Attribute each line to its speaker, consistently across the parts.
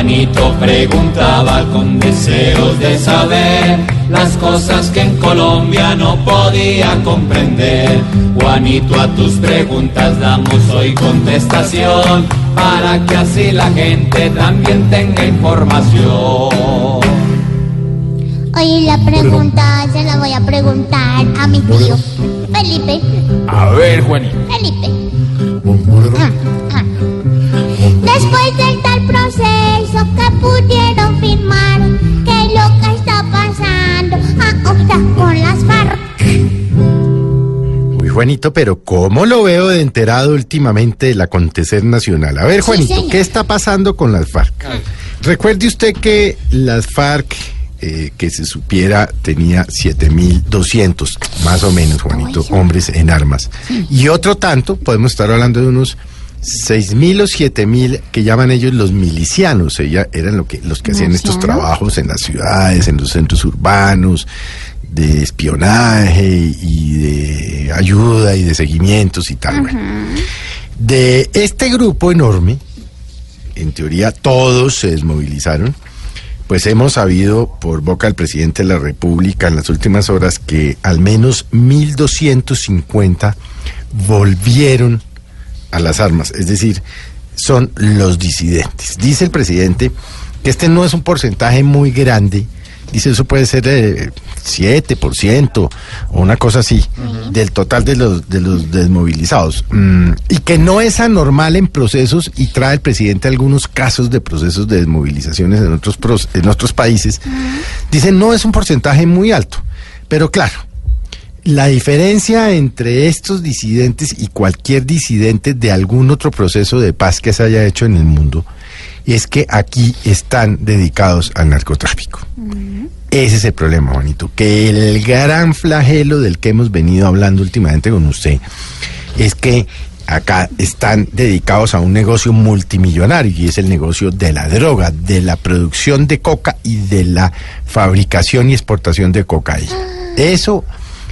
Speaker 1: Juanito preguntaba con deseos de saber las cosas que en Colombia no podía comprender. Juanito, a tus preguntas damos hoy contestación para que así la gente también tenga información.
Speaker 2: Hoy la pregunta se la voy a preguntar a mi tío Felipe.
Speaker 3: A ver, Juanito.
Speaker 2: Felipe.
Speaker 4: Juanito, pero ¿cómo lo veo de enterado últimamente del acontecer nacional? A ver, Juanito. ¿qué está pasando con las FARC? Recuerde usted que las FARC, eh, que se supiera, tenía 7.200, más o menos, Juanito,
Speaker 2: Ay,
Speaker 4: hombres en armas. Y otro tanto, podemos estar hablando de unos 6.000 o 7.000 que llaman ellos los milicianos. Ella, eran lo que, los que hacían estos trabajos en las ciudades, en los centros urbanos, de espionaje y de ayuda y de seguimientos y tal. bueno. De este grupo enorme, en teoría todos se desmovilizaron, pues hemos sabido por boca del presidente de la República en las últimas horas que al menos 1.250 volvieron a las armas, es decir, son los disidentes. Dice el presidente que este no es un porcentaje muy grande, dice eso puede ser eh, 7% o una cosa así del total de los, de los desmovilizados. Mm, y que no es anormal en procesos y trae el presidente algunos casos de procesos de desmovilizaciones en otros, en otros países. Dice no es un porcentaje muy alto, pero claro, la diferencia entre estos disidentes y cualquier disidente de algún otro proceso de paz que se haya hecho en el mundo es que aquí están dedicados al narcotráfico. Ese es el problema, Juanito, que el gran flagelo del que hemos venido hablando últimamente con usted es que acá están dedicados a un negocio multimillonario y es el negocio de la droga, de la producción de coca y de la fabricación y exportación de cocaína. Eso,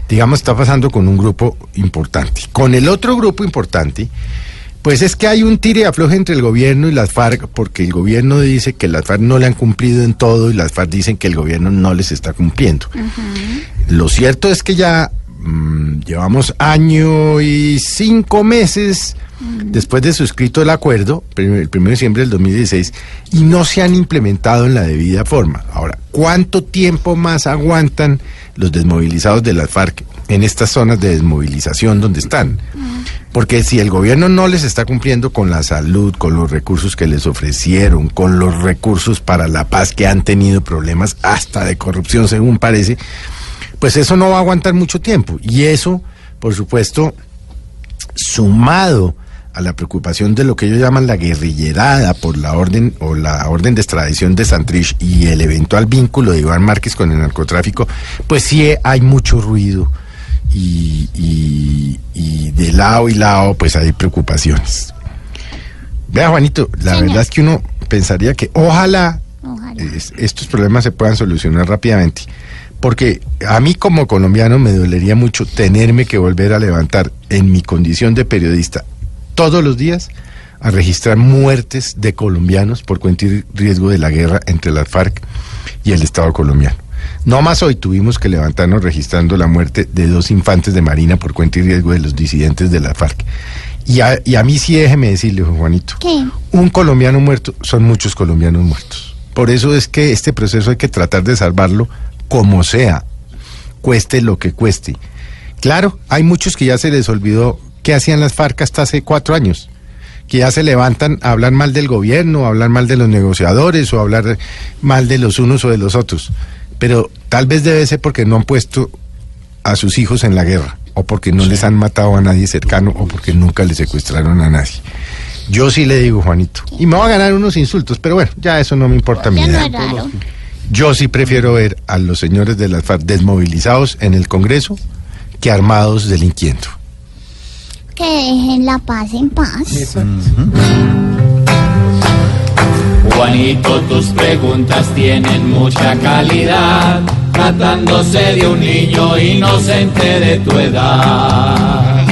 Speaker 4: digamos, está pasando con un grupo importante. Con el otro grupo importante, pues es que hay un tire y afloje entre el gobierno y las FARC, porque el gobierno dice que las FARC no le han cumplido en todo y las FARC dicen que el gobierno no les está cumpliendo. Lo cierto es que ya mm, llevamos año y cinco meses después de suscrito el acuerdo, el 1 de diciembre del 2016, y no se han implementado en la debida forma. Ahora, ¿cuánto tiempo más aguantan los desmovilizados de las FARC en estas zonas de desmovilización donde están? Porque si el gobierno no les está cumpliendo con la salud, con los recursos que les ofrecieron, con los recursos para la paz que han tenido problemas hasta de corrupción, según parece, pues eso no va a aguantar mucho tiempo. Y eso, por supuesto, sumado a la preocupación de lo que ellos llaman la guerrillerada por la orden o la orden de extradición de Santrich y el eventual vínculo de Iván Márquez con el narcotráfico, pues sí hay mucho ruido y, y- y de lado y lado pues hay preocupaciones. Vea Juanito, la
Speaker 2: Señor.
Speaker 4: verdad es que uno pensaría que ojalá
Speaker 2: Ojalá.
Speaker 4: es- estos problemas se puedan solucionar rápidamente. Porque a mí como colombiano me dolería mucho tenerme que volver a levantar en mi condición de periodista todos los días a registrar muertes de colombianos por cuenta y riesgo de la guerra entre las FARC y el Estado colombiano. No más hoy tuvimos que levantarnos registrando la muerte de dos infantes de Marina por cuenta y riesgo de los disidentes de la FARC. Y a, y a mí sí déjeme decirle, Juan Juanito,
Speaker 2: ¿Qué?
Speaker 4: un colombiano muerto son muchos colombianos muertos. Por eso es que este proceso hay que tratar de salvarlo como sea, cueste lo que cueste. Claro, hay muchos que ya se les olvidó qué hacían las FARC hasta hace cuatro años, que ya se levantan a hablar mal del gobierno, a hablar mal de los negociadores o a hablar mal de los unos o de los otros. Pero tal vez debe ser porque no han puesto a sus hijos en la guerra, o porque no les han matado a nadie cercano, o porque nunca le secuestraron a nadie. Yo sí le digo, Juanito, y me va a ganar unos insultos, pero bueno, ya eso no me importa a mí. Yo sí prefiero ver a los señores de las FARC desmovilizados en el Congreso que armados delinquiendo.
Speaker 2: Que dejen la paz en paz.
Speaker 1: Juanito, tus preguntas tienen mucha calidad, tratándose de un niño inocente de tu edad.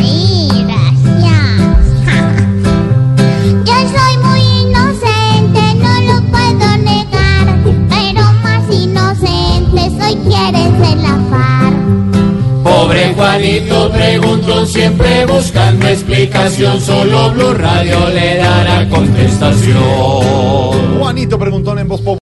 Speaker 1: Juanito preguntó siempre buscando explicación, solo Blue Radio le dará contestación.
Speaker 3: Juanito preguntó en voz.